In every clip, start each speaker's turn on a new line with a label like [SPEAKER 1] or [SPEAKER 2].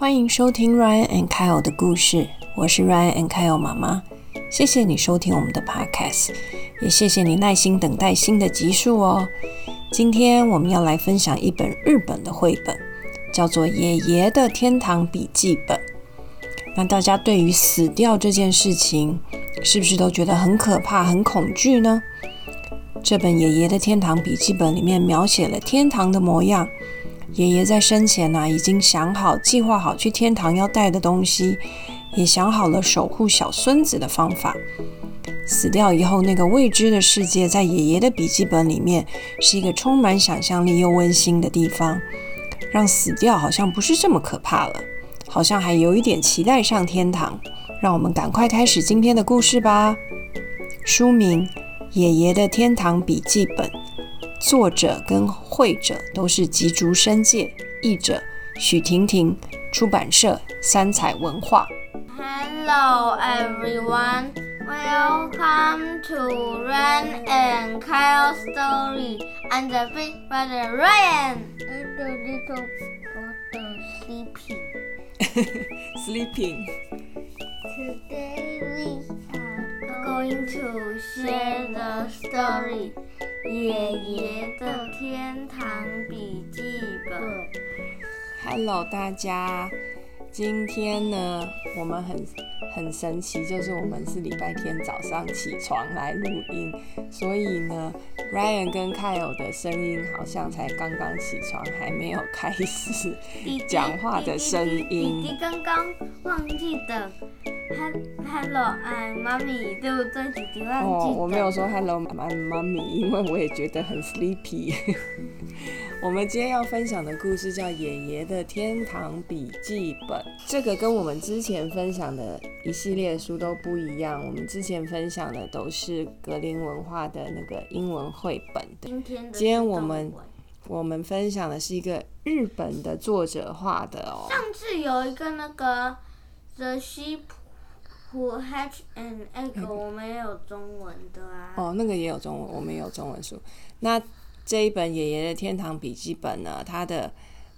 [SPEAKER 1] 欢迎收听 Ryan and Kyle 的故事，我是 Ryan and Kyle 妈妈。谢谢你收听我们的 Podcast，也谢谢你耐心等待新的集数哦。今天我们要来分享一本日本的绘本，叫做《爷爷的天堂笔记本》。那大家对于死掉这件事情，是不是都觉得很可怕、很恐惧呢？这本《爷爷的天堂笔记本》里面描写了天堂的模样。爷爷在生前呢，已经想好、计划好去天堂要带的东西，也想好了守护小孙子的方法。死掉以后，那个未知的世界，在爷爷的笔记本里面，是一个充满想象力又温馨的地方，让死掉好像不是这么可怕了，好像还有一点期待上天堂。让我们赶快开始今天的故事吧。书名。爷爷的天堂笔记本，作者跟会者都是吉竹伸介，译者许婷婷，出版社三彩文化。
[SPEAKER 2] Hello everyone, welcome to Ryan and Kyle story. I'm the big brother Ryan and the little brother sleeping.
[SPEAKER 1] Sleeping.
[SPEAKER 2] Today we going to share the story《爷爷的天堂笔记本》。
[SPEAKER 1] Hello，大家，今天呢，我们很很神奇，就是我们是礼拜天早上起床来录音，所以呢，Ryan 跟 Kyle 的声音好像才刚刚起床，还没有开始讲话的声音。
[SPEAKER 2] 弟弟刚刚忘记的。Hello，哎，妈咪，对不对？弟弟忘记。
[SPEAKER 1] 哦，我没有说 Hello，妈妈咪，因为我也觉得很 sleepy。我们今天要分享的故事叫《爷爷的天堂笔记本》。这个跟我们之前分享的一系列书都不一样。我们之前分享的都是格林文化的那个英文绘本。
[SPEAKER 2] 今天，
[SPEAKER 1] 今天我们我们分享的是一个日本的作者画的哦。
[SPEAKER 2] 上次有一个那个 The Sheep。Who hatch an egg？我们也有中文的啊。
[SPEAKER 1] 哦，那个也有中文，我们有中文书。那这一本爷爷的天堂笔记本呢？它的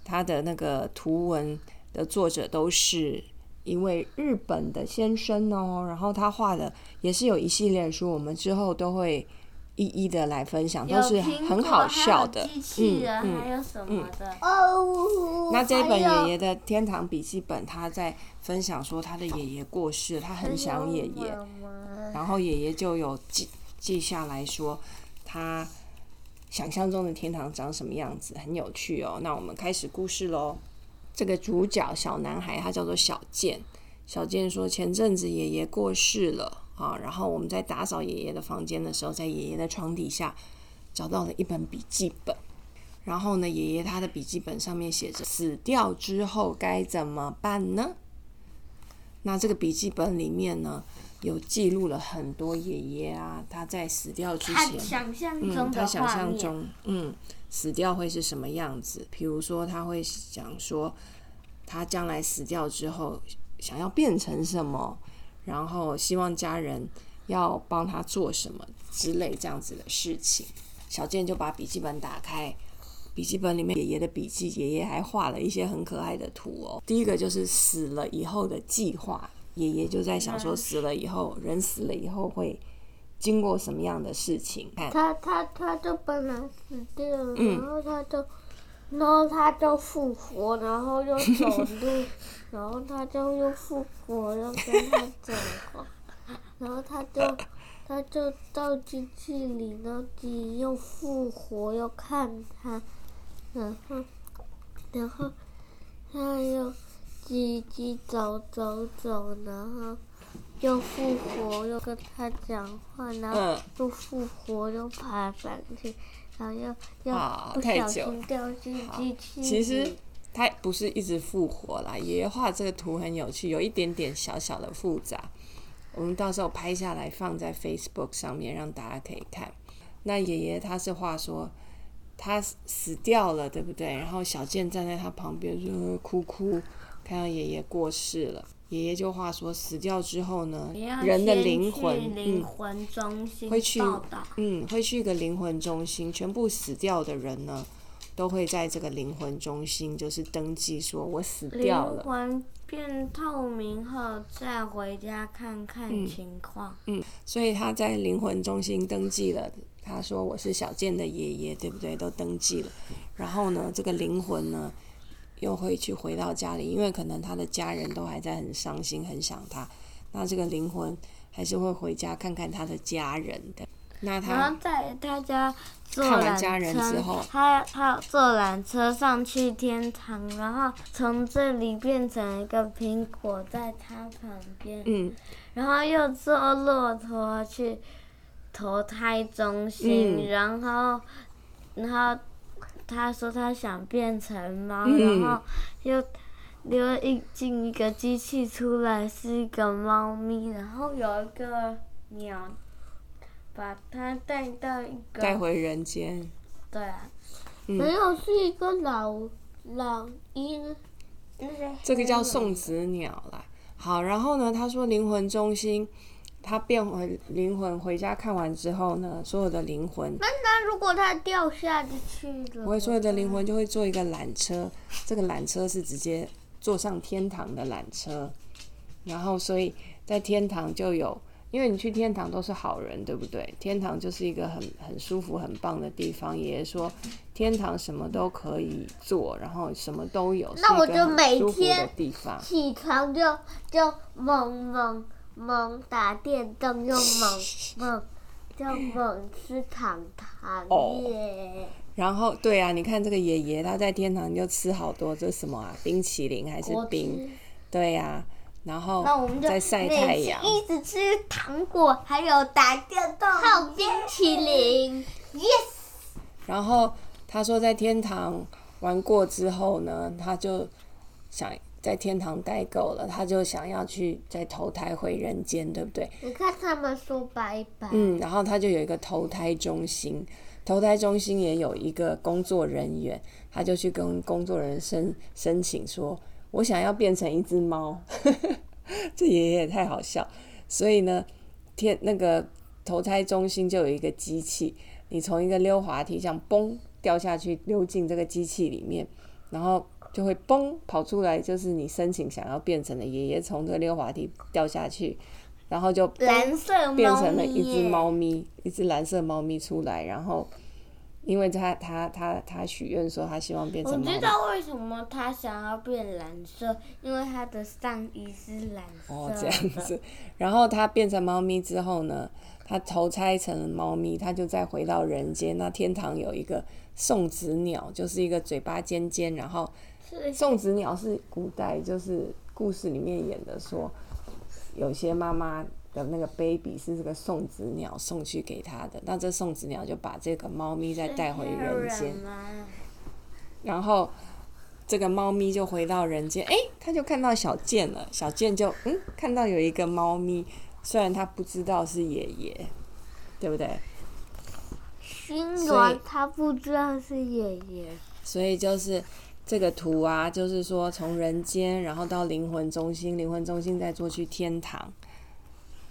[SPEAKER 1] 它的那个图文的作者都是一位日本的先生哦。然后他画的也是有一系列书，我们之后都会一一的来分享，都是很好笑的。
[SPEAKER 2] 嗯嗯，还有什么的？哦。
[SPEAKER 1] 那这一本爷爷的天堂笔记本，他在。分享说他的爷爷过世，他很想爷爷，然后爷爷就有记记下来说他想象中的天堂长什么样子，很有趣哦。那我们开始故事喽。这个主角小男孩他叫做小健，小健说前阵子爷爷过世了啊，然后我们在打扫爷爷的房间的时候，在爷爷的床底下找到了一本笔记本，然后呢，爷爷他的笔记本上面写着死掉之后该怎么办呢？那这个笔记本里面呢，有记录了很多爷爷啊，他在死掉之前，
[SPEAKER 2] 嗯，
[SPEAKER 1] 他想象中，嗯，死掉会是什么样子？比如说，他会想说，他将来死掉之后想要变成什么，然后希望家人要帮他做什么之类这样子的事情。小健就把笔记本打开。笔记本里面爷爷的笔记，爷爷还画了一些很可爱的图哦。第一个就是死了以后的计划，爷爷就在想说，死了以后，人死了以后会经过什么样的事情？看，
[SPEAKER 2] 他他他就本来死掉了，然后他就，然后他就复活，然后又走路，然后他就又复活，又跟他讲话，然后他就。他就到机器里，然后机又复活，又看他，然后，然后他又叽叽走走走，然后又复活，又跟他讲话，然后又复活，又爬上去，然后又又不小心掉进机器。
[SPEAKER 1] 其实他不是一直复活啦，爷爷画这个图很有趣，有一点点小小的复杂。我们到时候拍下来放在 Facebook 上面，让大家可以看。那爷爷他是话说他死掉了，对不对？然后小健站在他旁边说哭哭，看到爷爷过世了。爷爷就话说死掉之后呢，人的灵魂
[SPEAKER 2] 灵魂中心
[SPEAKER 1] 会去嗯会去一个灵魂中心，全部死掉的人呢都会在这个灵魂中心，就是登记说我死掉了。
[SPEAKER 2] 魂变透明后，再回家看看
[SPEAKER 1] 嗯
[SPEAKER 2] 情况。
[SPEAKER 1] 嗯所以他在灵魂中心登记了，他说我是小健的爷爷，对不对？都登记了。然后呢，这个灵魂呢，又会去回到家里，因为可能他的家人都还在很伤心，很想他。那这个灵魂还是会回家看看他的家人的。那
[SPEAKER 2] 然
[SPEAKER 1] 他
[SPEAKER 2] 后在他家坐
[SPEAKER 1] 看完
[SPEAKER 2] 缆
[SPEAKER 1] 家人之后
[SPEAKER 2] 车，他他坐缆车上去天堂，然后从这里变成一个苹果在他旁边，
[SPEAKER 1] 嗯
[SPEAKER 2] 然后又坐骆驼去投胎中心，
[SPEAKER 1] 嗯
[SPEAKER 2] 然后然后他说他想变成猫，
[SPEAKER 1] 嗯
[SPEAKER 2] 然后又。又一进一个机器出来是一个猫咪，然后有一个鸟把它带到一个
[SPEAKER 1] 带回人间。
[SPEAKER 2] 对啊，
[SPEAKER 1] 嗯
[SPEAKER 2] 没有是一个老老鹰，那些
[SPEAKER 1] 这个叫送子鸟啦。好，然后呢，他说灵魂中心，他变回灵魂回家看完之后呢，所有的灵魂，
[SPEAKER 2] 那那如果他掉下去了，
[SPEAKER 1] 不会所有的灵魂就会坐一个缆车，这个缆车是直接坐上天堂的缆车，然后所以在天堂就有。因为你去天堂都是好人，对不对？天堂就是一个很很舒服、很棒的地方。爷爷说，天堂什么都可以做，然后什么都有，
[SPEAKER 2] 那我就每天。起床就就猛猛猛打电动，又猛猛就猛吃糖糖
[SPEAKER 1] 哦
[SPEAKER 2] 耶！
[SPEAKER 1] 然后对啊，你看这个爷爷他在天堂就吃好多，这是什么啊？冰淇淋还是冰？对呀、然后
[SPEAKER 2] 那我们就
[SPEAKER 1] 在晒太阳。
[SPEAKER 2] 一直吃糖果，还有打电动，还有冰淇淋。Yes，
[SPEAKER 1] 然后他说在天堂玩过之后呢，他就想在天堂待够了，他就想要去再投胎回人间，对不对？
[SPEAKER 2] 你看他们说拜拜。
[SPEAKER 1] 嗯，然后他就有一个投胎中心，投胎中心也有一个工作人员，他就去跟工作人员申申请说，我想要变成一只猫，这爷爷也太好笑。所以呢，天那个投胎中心就有一个机器，你从一个溜滑梯这样嘣掉下去，溜进这个机器里面，然后就会嘣跑出来，就是你申请想要变成的爷爷从这个溜滑梯掉下去，然后就
[SPEAKER 2] 蓝色
[SPEAKER 1] 变成了一只猫咪，一只蓝色猫咪出来，然后因为他他他他许愿说他希望变成猫咪，
[SPEAKER 2] 知道为什么他想要变蓝色，因为他的上衣是蓝色。
[SPEAKER 1] 哦这样子，然后他变成猫咪之后呢，他投胎成了猫咪，他就再回到人间。那天堂有一个送子鸟，就是一个嘴巴尖尖，然后
[SPEAKER 2] 是
[SPEAKER 1] 送子鸟是古代就是故事里面演的说，有些妈妈的那个 baby 是这个送子鸟送去给他的，那这送子鸟就把这个猫咪再带回人间，
[SPEAKER 2] 吗？
[SPEAKER 1] 然后这个猫咪就回到人间，诶，他就看到小健了，小健就嗯看到有一个猫咪，虽然他不知道是爷爷，对不对？
[SPEAKER 2] 新
[SPEAKER 1] 所以
[SPEAKER 2] 他不知道是爷爷，
[SPEAKER 1] 所以就是这个图啊，就是说从人间，然后到灵魂中心，灵魂中心再做去天堂，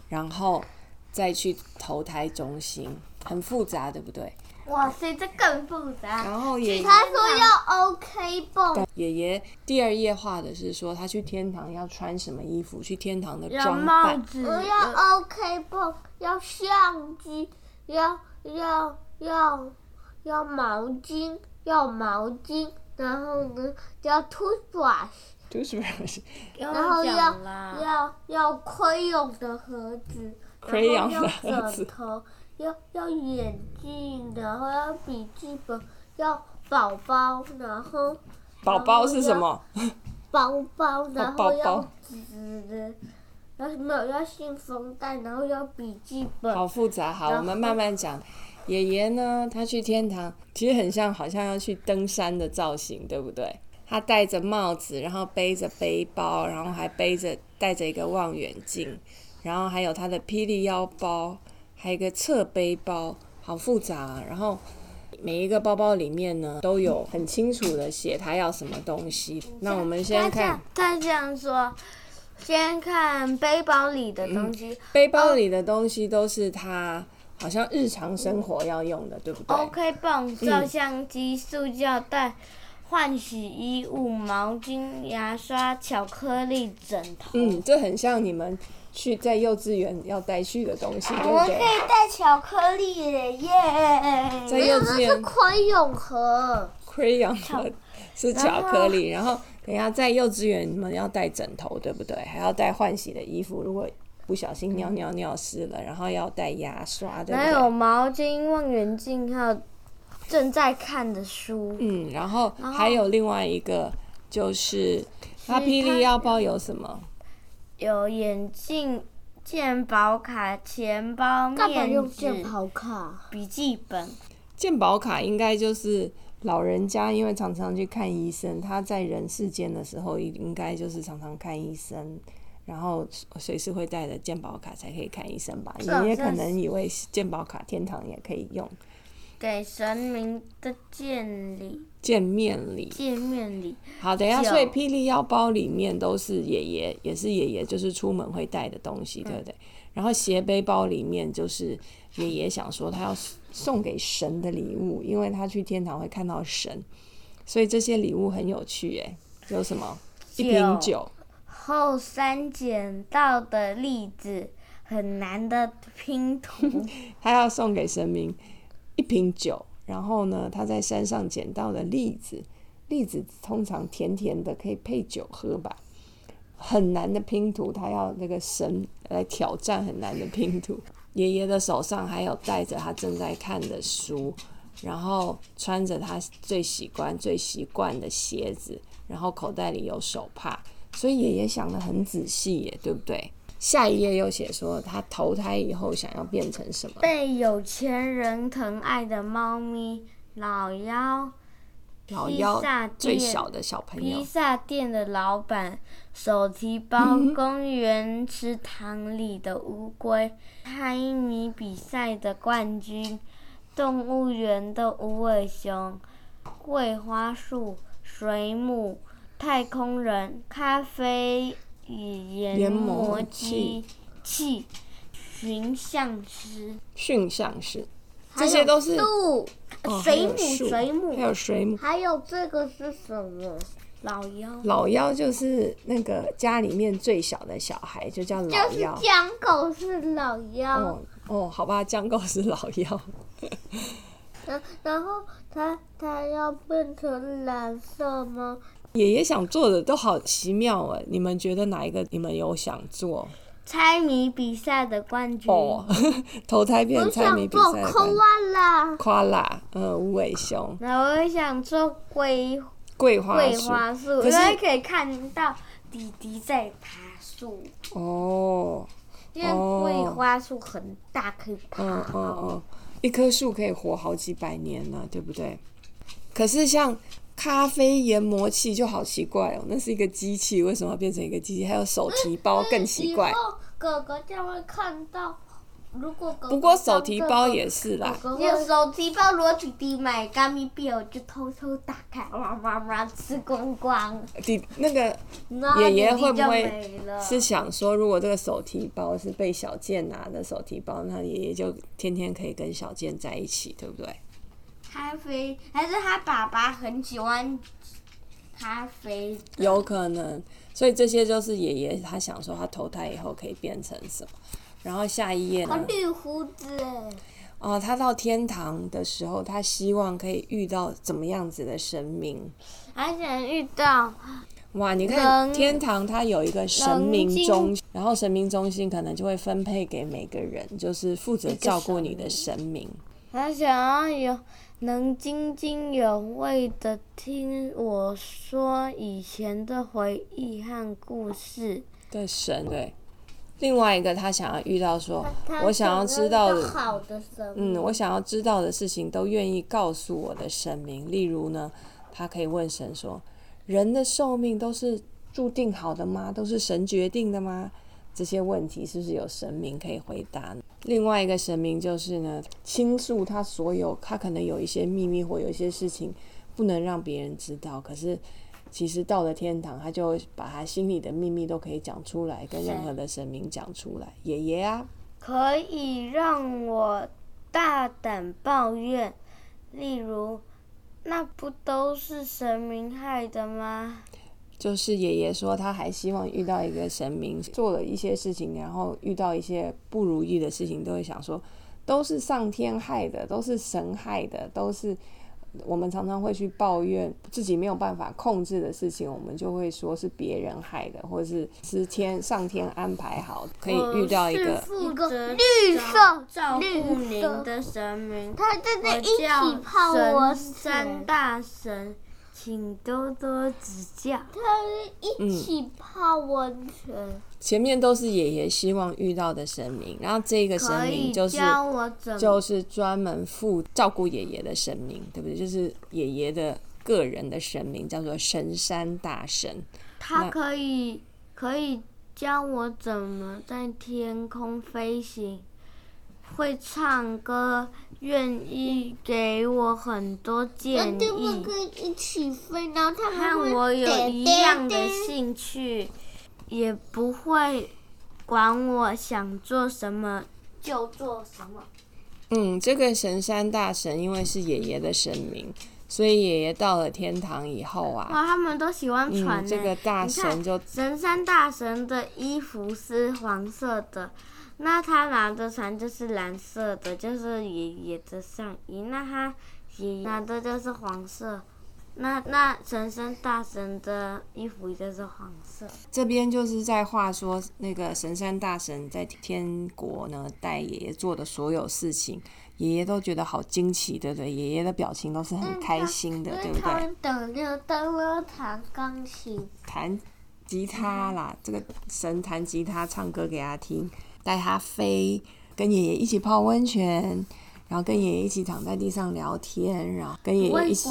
[SPEAKER 1] 然后再去投胎中心，很复杂，对不对？
[SPEAKER 2] 哇塞，这更复杂。
[SPEAKER 1] 然后爷爷
[SPEAKER 2] 他说要 OK 泵，
[SPEAKER 1] 爷爷第二页画的是说他去天堂要穿什么衣服，去天堂的装扮。
[SPEAKER 2] 帽子，
[SPEAKER 1] 呃
[SPEAKER 2] 我要 OK 泵，要相机，要要要要毛巾，要毛巾，然后呢要 toothbrush，
[SPEAKER 1] 就是不是
[SPEAKER 2] 然后要要要 crayon 的盒子，然后
[SPEAKER 1] Crayon
[SPEAKER 2] 要
[SPEAKER 1] 的盒子。
[SPEAKER 2] 枕头，要要眼镜，然后要笔记本，要宝宝，然后
[SPEAKER 1] 宝宝是什么？
[SPEAKER 2] 包包，然后要纸，然后没有要信封袋，然后要笔记本，
[SPEAKER 1] 好复杂，好，我们慢慢讲。爷爷呢，他去天堂，其实很像，好像要去登山的造型，对不对？他戴着帽子，然后背着背包，然后还背着带着一个望远镜，然后还有他的霹雳腰包，还有一个侧背包，好复杂、啊。然后每一个包包里面呢，都有很清楚的写他要什么东西。那我们先看
[SPEAKER 2] 他这样说，先看背包里的东西，
[SPEAKER 1] 背包里的东西都是他好像日常生活要用的，对不对
[SPEAKER 3] ？OK 泵、照相机、塑胶袋、换洗衣物、毛巾、牙刷、巧克力、枕头。
[SPEAKER 1] 嗯，这很像你们去在幼稚园要带去的东西，对不对？
[SPEAKER 3] 我们可以带巧克力耶！耶！
[SPEAKER 1] 在幼稚园
[SPEAKER 3] 宽永盒。
[SPEAKER 1] crayon 盒是巧克力，然后等一下在幼稚园你们要带枕头，对不对？还要带换洗的衣服，如果不小心尿尿尿湿了，然后要带牙刷，对不
[SPEAKER 3] 还有？毛巾、望远镜，还有正在看的书。
[SPEAKER 1] 嗯，然后还有另外一个就是，他霹雳腰包有什么？
[SPEAKER 3] 有眼镜、健保卡、钱包、面纸、
[SPEAKER 2] 卡？
[SPEAKER 3] 笔记本。
[SPEAKER 1] 健保卡应该就是老人家，因为常常去看医生，他在人世间的时候，应该就是常常看医生，然后随时会带着健保卡才可以看医生吧？
[SPEAKER 3] 是啊
[SPEAKER 1] 你也可能以为健保卡天堂也可以用，
[SPEAKER 3] 给神明的见礼、
[SPEAKER 1] 见面礼。
[SPEAKER 3] 见面礼。
[SPEAKER 1] 好，等一下，所以霹雳腰包里面都是爷爷，也是爷爷，就是出门会带的东西，对不对？然后斜背包里面就是爷爷想说他要送给神的礼物，因为他去天堂会看到神，所以这些礼物很有趣耶。有什么？一瓶酒，
[SPEAKER 3] 后三捡到的栗子，很难的拼图。
[SPEAKER 1] 他要送给神明一瓶酒，然后呢，他在山上捡到的栗子，栗子通常甜甜的，可以配酒喝吧。很难的拼图，他要那个神来挑战很难的拼图。爷爷的手上还有带着他正在看的书，然后穿着他最习惯、最习惯的鞋子，然后口袋里有手帕，所以爷爷想得很仔细耶，对不对？下一页又写说他投胎以后想要变成什么？
[SPEAKER 3] 被有钱人疼爱的猫咪，老妖，披
[SPEAKER 1] 老幺
[SPEAKER 3] 萨店
[SPEAKER 1] 最小的小朋
[SPEAKER 3] 披
[SPEAKER 1] 友，
[SPEAKER 3] 萨店的老板，手提包，
[SPEAKER 1] 嗯
[SPEAKER 3] 公园池塘里的乌龟，猜谜比赛的冠军，动物园的无尾熊，桂花树，水母，太空人，咖啡研
[SPEAKER 1] 研磨
[SPEAKER 3] 机器，寻象师，
[SPEAKER 1] 驯象师，这些都是
[SPEAKER 3] 树，
[SPEAKER 1] 哦还
[SPEAKER 3] 水母，水母
[SPEAKER 1] 还，有水母。
[SPEAKER 2] 还有这个是什么？
[SPEAKER 3] 老妖。
[SPEAKER 1] 老妖就是那个家里面最小的小孩，就叫老
[SPEAKER 2] 就是
[SPEAKER 1] 幺。
[SPEAKER 2] 江狗是老妖，
[SPEAKER 1] 哦哦，好吧，江狗是老妖。
[SPEAKER 2] 然然后它它要变成蓝色吗？
[SPEAKER 1] 爷爷想做的都好奇妙哎，你们觉得哪一个你们有想做？
[SPEAKER 3] 猜谜比赛的冠军。
[SPEAKER 1] 哦，投胎变猜谜比赛的
[SPEAKER 2] 科哇啦，
[SPEAKER 1] 夸啦，呃，无尾熊、
[SPEAKER 3] 然后我也想做桂
[SPEAKER 1] 桂花
[SPEAKER 3] 桂
[SPEAKER 1] 树。
[SPEAKER 3] 花树，因为可以看到弟弟在爬树，
[SPEAKER 1] 哦，
[SPEAKER 3] 因为桂花树很大，可以爬。
[SPEAKER 1] 嗯嗯嗯，一棵树可以活好几百年呢，对不对？可是像咖啡研磨器就好奇怪哦，那是一个机器，为什么要变成一个机器？还有手提包更奇怪
[SPEAKER 2] 以。后哥哥将会看到。如果哥哥
[SPEAKER 1] 不过手提包也是啦，
[SPEAKER 2] 哥哥
[SPEAKER 3] 有手提包，如果弟弟买咖咪币，我就偷偷打开，哇哇哇吃光光，
[SPEAKER 1] 弟那个爷爷会不会是想说，如果这个手提包是被小健拿的手提包，那爷爷就天天可以跟小健在一起，对不对？
[SPEAKER 3] 咖啡，还是他爸爸很喜欢咖啡？
[SPEAKER 1] 有可能，所以这些就是爷爷他想说他投胎以后可以变成什么。然后下一页呢？
[SPEAKER 2] 绿胡子哎，
[SPEAKER 1] 哦，他到天堂的时候，他希望可以遇到怎么样子的神明？
[SPEAKER 3] 还想遇到
[SPEAKER 1] 哇，你看天堂它有一个神明中心，然后神明中心可能就会分配给每个人，就是负责照顾你的神明。
[SPEAKER 3] 他想要有能津津有味的听我说以前的回忆和故事。
[SPEAKER 1] 的神对。另外一个，他想要遇到说，我想要知道的，
[SPEAKER 2] 好的神
[SPEAKER 1] 嗯，我想要知道的事情都愿意告诉我的神明。例如呢，他可以问神说：“人的寿命都是注定好的吗？都是神决定的吗？”这些问题是不是有神明可以回答？另外一个神明就是呢，倾诉他所有，他可能有一些秘密或有一些事情不能让别人知道，可是其实到了天堂，他就把他心里的秘密都可以讲出来，跟任何的神明讲出来。爷爷啊，
[SPEAKER 3] 可以让我大胆抱怨，例如，那不都是神明害的吗？
[SPEAKER 1] 就是爷爷说，他还希望遇到一个神明，做了一些事情，然后遇到一些不如意的事情，都会想说，都是上天害的，都是神害的，都是。我们常常会去抱怨自己没有办法控制的事情，我们就会说是别人害的，或者是是天上天安排好，可以遇到一个
[SPEAKER 3] 负责
[SPEAKER 2] 绿色
[SPEAKER 3] 照顾您的神明。
[SPEAKER 2] 他真的
[SPEAKER 3] 我
[SPEAKER 2] 一起
[SPEAKER 3] 叫
[SPEAKER 2] 泡我三，
[SPEAKER 3] 大神，请多多指教。
[SPEAKER 2] 他一起泡温泉。
[SPEAKER 1] 前面都是爷爷希望遇到的神明，然后这个神明就是
[SPEAKER 3] 教我怎么
[SPEAKER 1] 就是专门负照顾爷爷的神明，对不对？就是爷爷的个人的神明，叫做神山大神。
[SPEAKER 3] 他可以可以教我怎么在天空飞行，会唱歌，愿意给我很多建议，
[SPEAKER 2] 可以一起飞，然后他们
[SPEAKER 3] 和我有一样的兴趣，也不会管我想做什么就做什么。
[SPEAKER 1] 嗯，这个神山大神因为是爷爷的神明，所以爷爷到了天堂以后啊，
[SPEAKER 3] 哇，他们都喜欢传
[SPEAKER 1] 嗯，这个大神就
[SPEAKER 3] 神山大神的衣服是黄色的，那他拿的船就是蓝色的，就是爷爷的上衣。那他爷爷拿的就是黄色，那那神山大神的衣服就是黄色。
[SPEAKER 1] 这边就是在话说，那个神山大神在天国呢带爷爷做的所有事情，爷爷都觉得好惊奇，对不对？爷爷的表情都是很开心的，对不对？
[SPEAKER 2] 等着灯了弹钢琴，
[SPEAKER 1] 弹吉他啦，这个神弹吉他唱歌给他听，带他飞，跟爷爷一起泡温泉，然后跟爷爷一起躺在地上聊天，然后跟爷爷一起，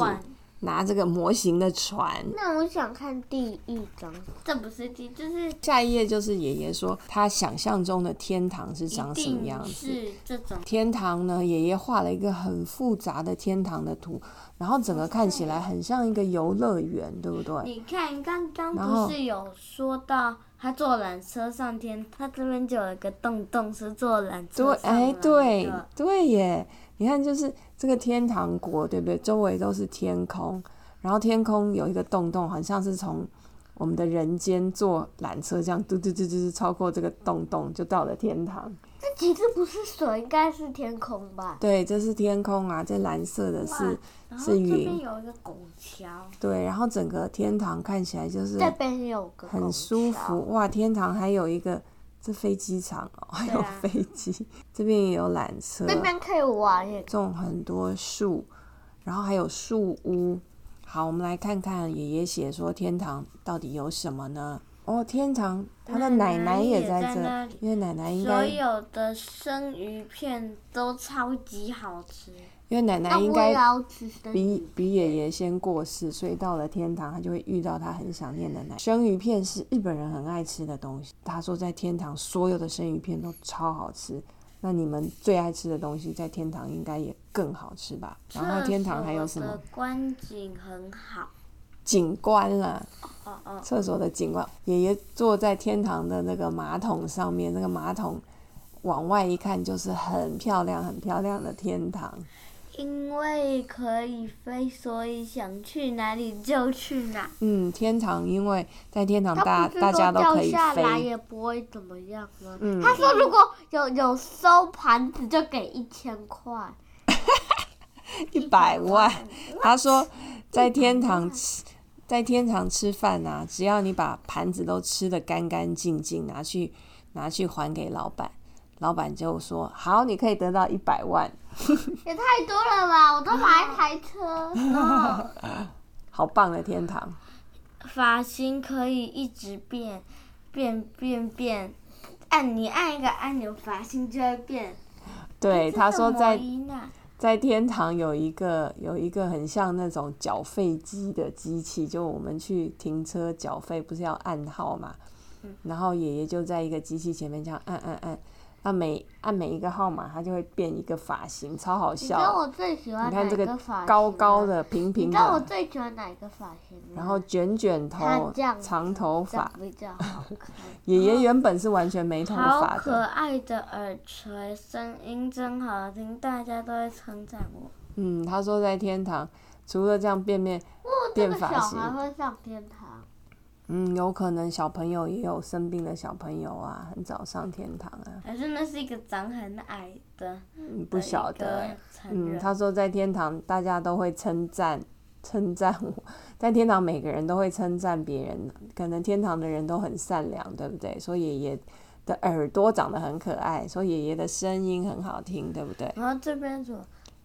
[SPEAKER 1] 拿这个模型的船。
[SPEAKER 2] 那我想看第一张。
[SPEAKER 3] 这不是第，就是
[SPEAKER 1] 下一页就是爷爷说他想象中的天堂是长什么样子。
[SPEAKER 3] 是这种。
[SPEAKER 1] 天堂呢，爷爷画了一个很复杂的天堂的图，然后整个看起来很像一个游乐园，对不对？
[SPEAKER 3] 你看，刚刚不是有说到他坐缆车上天，他这边就有一个洞洞是坐缆车
[SPEAKER 1] 对，哎，对对耶！你看，就是这个天堂国，对不对？周围都是天空，然后天空有一个洞洞，好像是从我们的人间坐缆车这样，嘟嘟嘟嘟嘟超过这个洞洞，就到了天堂。
[SPEAKER 2] 这其实不是水，应该是天空吧？
[SPEAKER 1] 对，这是天空啊，这蓝色的是是云
[SPEAKER 3] 有一个拱桥，
[SPEAKER 1] 对，然后整个天堂看起来就是
[SPEAKER 2] 这边有个
[SPEAKER 1] 很舒服哇！天堂还有一个这飞机场哦，还有飞机，这边也有缆车，
[SPEAKER 2] 那边可以玩耶。
[SPEAKER 1] 种很多树，然后还有树屋。好，我们来看看爷爷写说天堂到底有什么呢？哦，天堂，他的奶
[SPEAKER 3] 奶
[SPEAKER 1] 奶也
[SPEAKER 3] 也
[SPEAKER 1] 在这因为奶奶应该所，
[SPEAKER 3] 有的生鱼片都超级好吃。
[SPEAKER 1] 因为奶奶应该比比爷爷先过世，所以到了天堂，他就会遇到他很想念的奶。生鱼片是日本人很爱吃的东西，他说在天堂所有的生鱼片都超好吃。那你们最爱吃的东西在天堂应该也更好吃吧？然后天堂还有什么
[SPEAKER 3] 观景很好。
[SPEAKER 1] 景观啦？
[SPEAKER 3] 哦哦，
[SPEAKER 1] 厕所的景观，爷爷坐在天堂的那个马桶上面，那个马桶往外一看就是很漂亮、很漂亮的天堂。
[SPEAKER 3] 因为可以飞，所以想去哪里就去哪。
[SPEAKER 1] 嗯，天堂因为在天堂大大家都可以
[SPEAKER 2] 下来
[SPEAKER 1] 飞，
[SPEAKER 2] 也不会怎么样吗？
[SPEAKER 1] 嗯
[SPEAKER 2] 他说如果有有收盘子就给一千块，
[SPEAKER 1] 一百万。他说在天堂吃。在天堂吃饭啊，只要你把盘子都吃得干干净净，拿去拿去还给老板，老板就说好，你可以得到一百万，
[SPEAKER 2] 也太多了吧！我都买一台车。
[SPEAKER 1] 好棒的天堂。
[SPEAKER 3] 发型可以一直变，变变变，按你按一个按钮，发型就会变。
[SPEAKER 1] 对，他说在在天堂有一个有一个很像那种缴费机的机器，就我们去停车缴费不是要按号嘛，然后爷爷就在一个机器前面这样按按按，那每按每一个号码，它就会变一个发型，超好
[SPEAKER 2] 你知道
[SPEAKER 1] 笑。
[SPEAKER 2] 我最喜欢哪一
[SPEAKER 1] 你看这个
[SPEAKER 2] 发型
[SPEAKER 1] 高高，的、平
[SPEAKER 2] 你
[SPEAKER 1] 平
[SPEAKER 2] 知道我
[SPEAKER 1] 的，
[SPEAKER 2] 最喜欢哪一个发型吗？
[SPEAKER 1] 然后卷卷头长头发。
[SPEAKER 2] 比较好看。
[SPEAKER 1] 爷爷原本是完全没头
[SPEAKER 3] 好可
[SPEAKER 1] 发的，
[SPEAKER 3] 爱的耳垂，声音真好听，大家都会称赞我。
[SPEAKER 1] 嗯，他说在天堂除了这样变变，
[SPEAKER 2] 哦，这个小
[SPEAKER 1] 变发型
[SPEAKER 2] 孩会上天堂。
[SPEAKER 1] 嗯，有可能小朋友也有生病的小朋友啊，很早上天堂啊，
[SPEAKER 3] 还是那是一个长很矮的，
[SPEAKER 1] 嗯，不晓得嗯，他说在天堂大家都会称赞称赞我，在天堂每个人都会称赞别人，可能天堂的人都很善良，对不对？说爷爷的耳朵长得很可爱，说爷爷的声音很好听，对不对？
[SPEAKER 3] 然后这边说，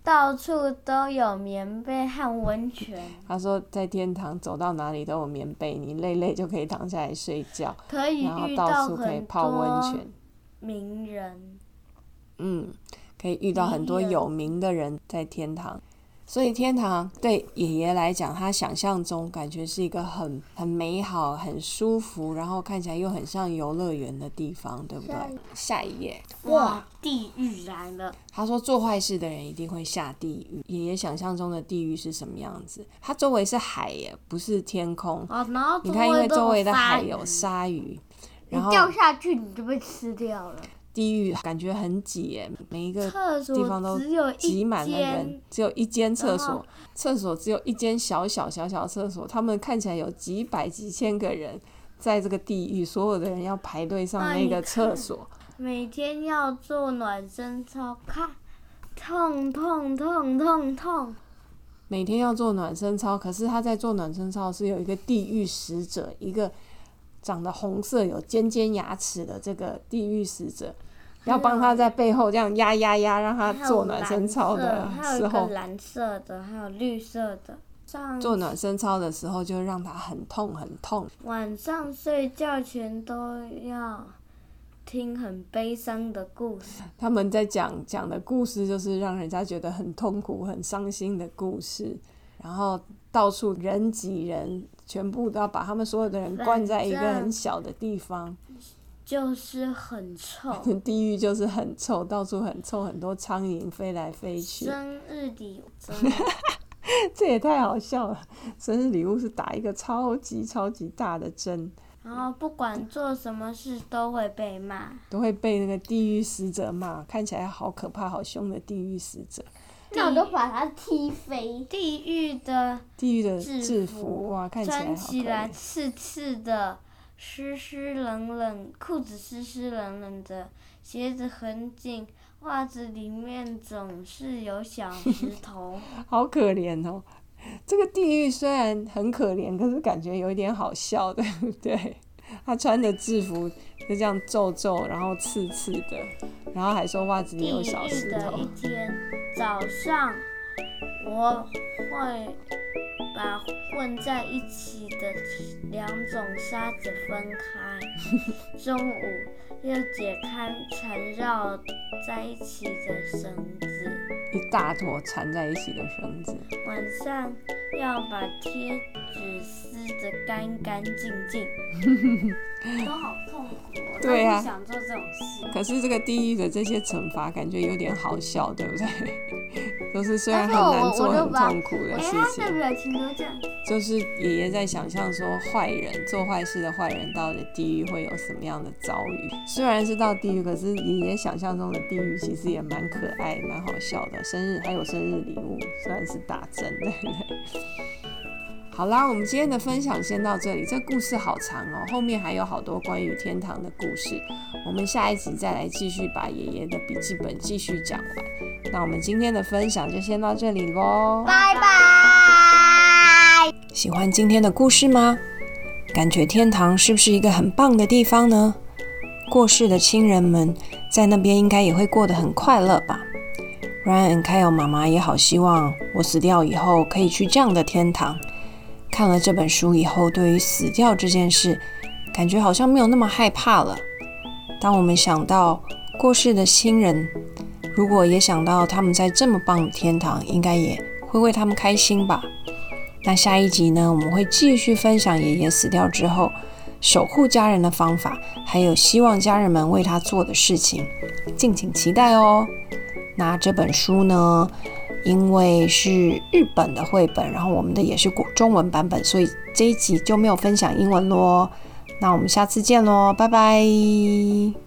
[SPEAKER 3] 到处都有棉被和温泉，
[SPEAKER 1] 他说在天堂走到哪里都有棉被，你累累就可以躺下来睡觉，
[SPEAKER 3] 可以
[SPEAKER 1] 然后
[SPEAKER 3] 遇
[SPEAKER 1] 到处可以
[SPEAKER 3] 很
[SPEAKER 1] 泡温
[SPEAKER 3] 多
[SPEAKER 1] 泉，
[SPEAKER 3] 名人。
[SPEAKER 1] 嗯，可以遇到很多有名的人在天堂。所以天堂对爷爷来讲，他想象中感觉是一个很很美好、很舒服，然后看起来又很像游乐园的地方，对不对
[SPEAKER 2] 下一？
[SPEAKER 1] 页，
[SPEAKER 3] 哇，地狱来了！
[SPEAKER 1] 他说做坏事的人一定会下地狱。爷爷想象中的地狱是什么样子？它周围是海耶，不是天空。
[SPEAKER 3] 哦，然后
[SPEAKER 1] 你看，因为周围的海
[SPEAKER 3] 有
[SPEAKER 1] 有鲨鱼，
[SPEAKER 2] 你
[SPEAKER 1] 然后
[SPEAKER 2] 掉下去你就被吃掉了。
[SPEAKER 1] 地狱感觉很挤耶，每一个
[SPEAKER 3] 厕
[SPEAKER 1] 地方都挤满了人，，只有一间厕所，厕所只有一间小小小小厕所，他们看起来有几百几千个人在这个地狱，所有的人要排队上那个厕所。
[SPEAKER 3] 每天要做暖身操，看，痛痛痛痛痛。
[SPEAKER 1] 每天要做暖身操，可是他在做暖身操是有一个地狱使者，一个长得红色有尖尖牙齿的这个地狱使者，要帮他在背后这样压压压，让他做暖身操的时候
[SPEAKER 3] 一个，蓝色的，还有绿色的。上
[SPEAKER 1] 做暖身操的时候就让他很痛很痛。
[SPEAKER 3] 晚上睡觉前都要听很悲伤的故事。
[SPEAKER 1] 他们在讲讲的故事，就是让人家觉得很痛苦、很伤心的故事，然后到处人挤人，全部都要把他们所有的人关在一个很小的地方。
[SPEAKER 3] 就是很臭。
[SPEAKER 1] 地狱就是很臭，到处很臭，很多苍蝇飞来飞去，
[SPEAKER 3] 生日礼物
[SPEAKER 1] 这也太好笑了。生日礼物是打一个超级超级大的针，
[SPEAKER 3] 然后不管做什么事都会被骂。
[SPEAKER 1] 都会被那个地狱使者骂，看起来好可怕、好凶的地狱使者。
[SPEAKER 2] 那我都把他踢飞。
[SPEAKER 3] 地狱的
[SPEAKER 1] 地狱的
[SPEAKER 3] 制
[SPEAKER 1] 制
[SPEAKER 3] 服
[SPEAKER 1] 服哇，看起来好可
[SPEAKER 3] 穿起来。刺刺的，湿湿冷冷，裤子湿湿冷冷的，鞋子很紧，袜子里面总是有小石 头。
[SPEAKER 1] 好可怜哦。这个地狱虽然很可怜，可是感觉有一点好笑，对不对？他穿的制服就这样皱皱，然后刺刺的，然后还说袜子里
[SPEAKER 3] 地
[SPEAKER 1] 有小石头
[SPEAKER 3] 的一。天早上，我会把混在一起的两种沙子分开，中午又解开缠绕在一起的绳子。
[SPEAKER 1] 一大坨缠在一起的绳子，
[SPEAKER 3] 晚上要把贴纸撕得干干净净，都好痛苦、哦。
[SPEAKER 1] 对啊
[SPEAKER 3] 都不想做这种事。
[SPEAKER 1] 可是这个地狱的这些惩罚感觉有点好笑，对不对？就是虽然很难做、很痛苦的
[SPEAKER 3] 哎，
[SPEAKER 1] 事情
[SPEAKER 3] 他的，表情都这样。
[SPEAKER 1] 就是爷爷在想象说，坏人做坏事的坏人到了地狱会有什么样的遭遇？虽然是到地狱，可是爷爷想象中的地狱其实也蛮可爱、蛮好笑的。生日还有生日礼物，虽然是打针，对不对？好啦，我们今天的分享先到这里。这故事好长哦，后面还有好多关于天堂的故事。我们下一集再来继续把爷爷的笔记本继续讲完。那我们今天的分享就先到这里喽。
[SPEAKER 2] 拜拜。
[SPEAKER 1] 喜欢今天的故事吗？感觉天堂是不是一个很棒的地方呢？过世的亲人们在那边应该也会过得很快乐吧。Ryan Kyle 妈妈也好希望我死掉以后可以去这样的天堂。看了这本书以后，对于死掉这件事，感觉好像没有那么害怕了。当我们想到过世的亲人，如果也想到他们在这么棒的天堂，应该也会为他们开心吧。那下一集呢，我们会继续分享爷爷死掉之后，守护家人的方法，还有希望家人们为他做的事情，敬请期待哦。那这本书呢，因为是日本的绘本，然后我们的也是国中文版本，所以这一集就没有分享英文喽。那我们下次见喽，拜拜。